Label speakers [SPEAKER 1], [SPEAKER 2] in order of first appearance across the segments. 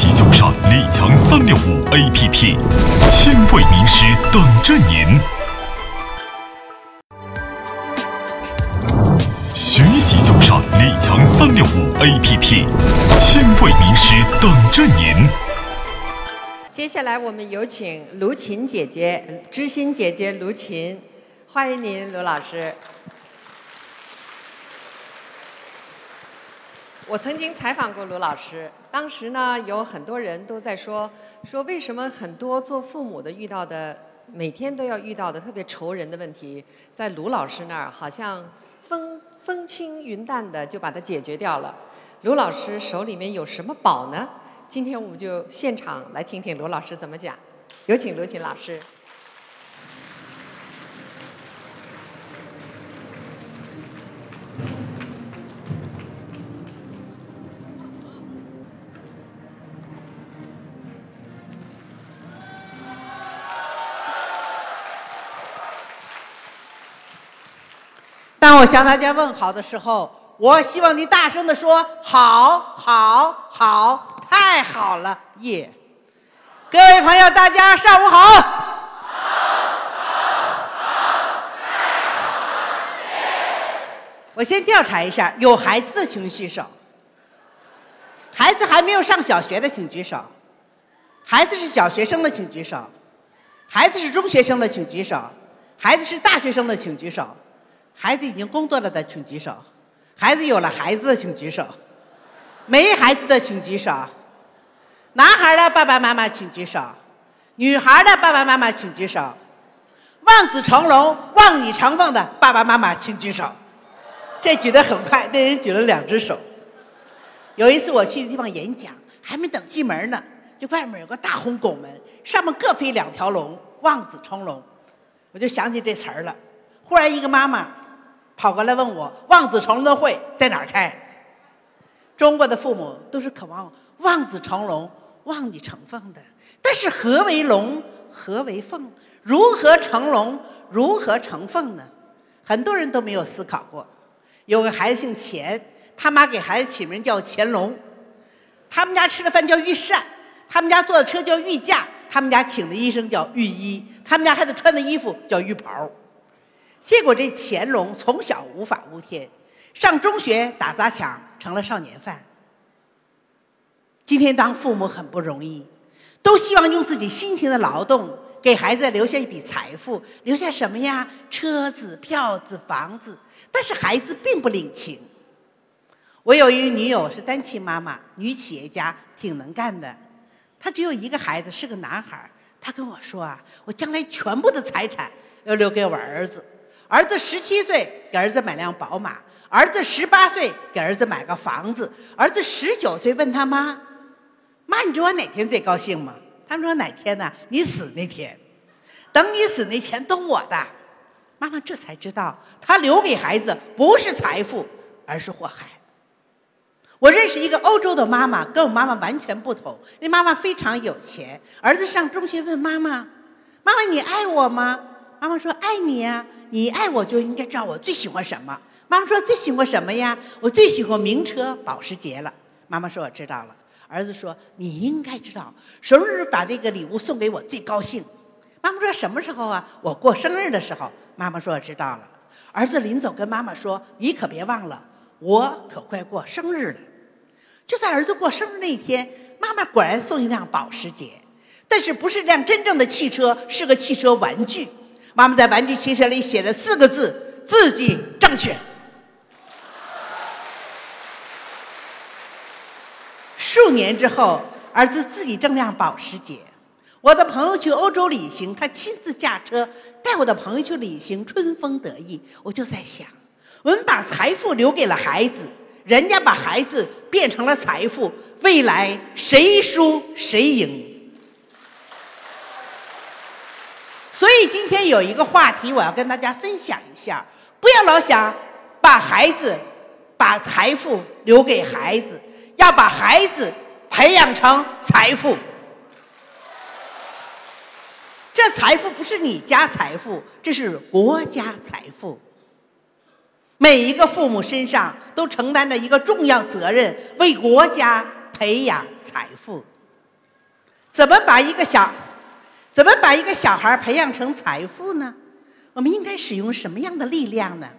[SPEAKER 1] 习就上李强三六五 APP，千位名师等着您。学习就上李强三六五 APP，千位名师等着您。
[SPEAKER 2] 接下来我们有请卢琴姐姐，知心姐姐卢琴，欢迎您，卢老师。我曾经采访过卢老师，当时呢有很多人都在说，说为什么很多做父母的遇到的每天都要遇到的特别愁人的问题，在卢老师那儿好像风风轻云淡的就把它解决掉了。卢老师手里面有什么宝呢？今天我们就现场来听听卢老师怎么讲。有请卢琴老师。
[SPEAKER 3] 当我向大家问好的时候，我希望你大声的说：“好，好，好，太好了，耶！”各位朋友，大家上午好。我先调查一下，有孩子的请举手。孩子还没有上小学的请举手。孩子是小学生的请举手。孩子是中学生的请举手。孩子是大学生的请举手。孩子已经工作了的请举手，孩子有了孩子的请举手，没孩子的请举手，男孩的爸爸妈妈请举手，女孩的爸爸妈妈请举手，望子成龙、望女成凤的爸爸妈妈请举手。这举得很快，那人举了两只手。有一次我去的地方演讲，还没等进门呢，就外面有个大红拱门，上面各飞两条龙，望子成龙。我就想起这词儿了。忽然一个妈妈。跑过来问我：“望子成龙的会在哪儿开？”中国的父母都是渴望望子成龙、望女成凤的，但是何为龙？何为凤？如何成龙？如何成凤呢？很多人都没有思考过。有个孩子姓钱，他妈给孩子起名叫乾隆。他们家吃的饭叫御膳，他们家坐的车叫御驾，他们家请的医生叫御医，他们家孩子穿的衣服叫御袍。结果这乾隆从小无法无天，上中学打砸抢成了少年犯。今天当父母很不容易，都希望用自己辛勤的劳动给孩子留下一笔财富，留下什么呀？车子、票子、房子。但是孩子并不领情。我有一个女友是单亲妈妈，女企业家，挺能干的。她只有一个孩子，是个男孩。她跟我说啊，我将来全部的财产要留给我儿子。儿子十七岁，给儿子买辆宝马；儿子十八岁，给儿子买个房子；儿子十九岁，问他妈：“妈，你知道我哪天最高兴吗？”他们说：“哪天呢？你死那天。等你死那钱都我的。”妈妈这才知道，他留给孩子不是财富，而是祸害。我认识一个欧洲的妈妈，跟我妈妈完全不同。那妈妈非常有钱，儿子上中学问妈妈：“妈妈，你爱我吗？”妈妈说：“爱你呀。”你爱我就应该知道我最喜欢什么。妈妈说最喜欢什么呀？我最喜欢名车保时捷了。妈妈说我知道了。儿子说你应该知道，什么时候把这个礼物送给我最高兴？妈妈说什么时候啊？我过生日的时候。妈妈说我知道了。儿子临走跟妈妈说，你可别忘了，我可快过生日了。就在儿子过生日那天，妈妈果然送一辆保时捷，但是不是辆真正的汽车，是个汽车玩具。妈妈在玩具汽车里写了四个字：“自己正确。”数年之后，儿子自己挣辆保时捷。我的朋友去欧洲旅行，他亲自驾车带我的朋友去旅行，春风得意。我就在想，我们把财富留给了孩子，人家把孩子变成了财富，未来谁输谁赢？所以今天有一个话题，我要跟大家分享一下：不要老想把孩子、把财富留给孩子，要把孩子培养成财富。这财富不是你家财富，这是国家财富。每一个父母身上都承担着一个重要责任，为国家培养财富。怎么把一个小，怎么把一个小孩培养成财富呢？我们应该使用什么样的力量呢？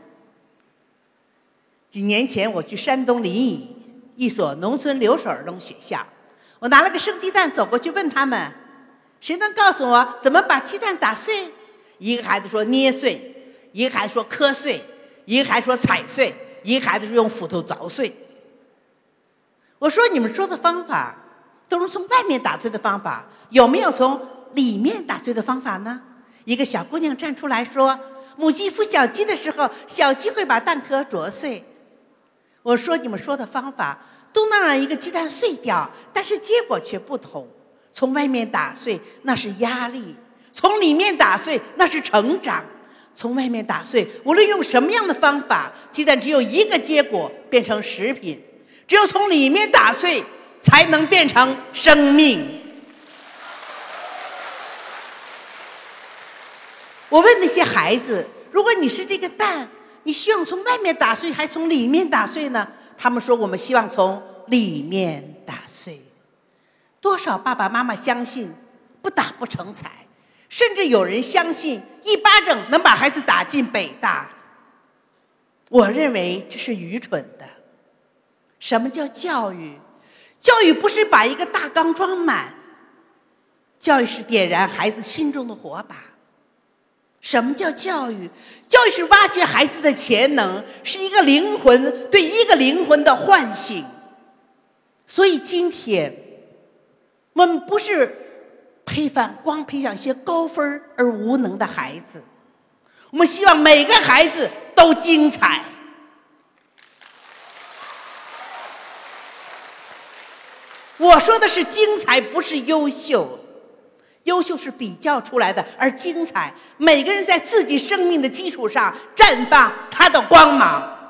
[SPEAKER 3] 几年前我去山东临沂一所农村留守儿童学校，我拿了个生鸡蛋走过去问他们：“谁能告诉我怎么把鸡蛋打碎？”一个孩子说捏碎，一个孩子说磕碎，一个孩子说踩碎，一个孩子说用斧头凿碎。我说你们说的方法都是从外面打碎的方法，有没有从里面打碎的方法呢？一个小姑娘站出来说：“母鸡孵小鸡的时候，小鸡会把蛋壳啄碎。”我说你们说的方法都能让一个鸡蛋碎掉，但是结果却不同。从外面打碎那是压力，从里面打碎那是成长。从外面打碎，无论用什么样的方法，鸡蛋只有一个结果，变成食品。只有从里面打碎，才能变成生命。我问那些孩子：如果你是这个蛋？你希望从外面打碎，还从里面打碎呢？他们说：“我们希望从里面打碎。”多少爸爸妈妈相信不打不成才，甚至有人相信一巴掌能把孩子打进北大。我认为这是愚蠢的。什么叫教育？教育不是把一个大缸装满，教育是点燃孩子心中的火把。什么叫教育？教育是挖掘孩子的潜能，是一个灵魂对一个灵魂的唤醒。所以今天，我们不是培养光培养些高分而无能的孩子，我们希望每个孩子都精彩。我说的是精彩，不是优秀。优秀是比较出来的，而精彩，每个人在自己生命的基础上绽放他的光芒。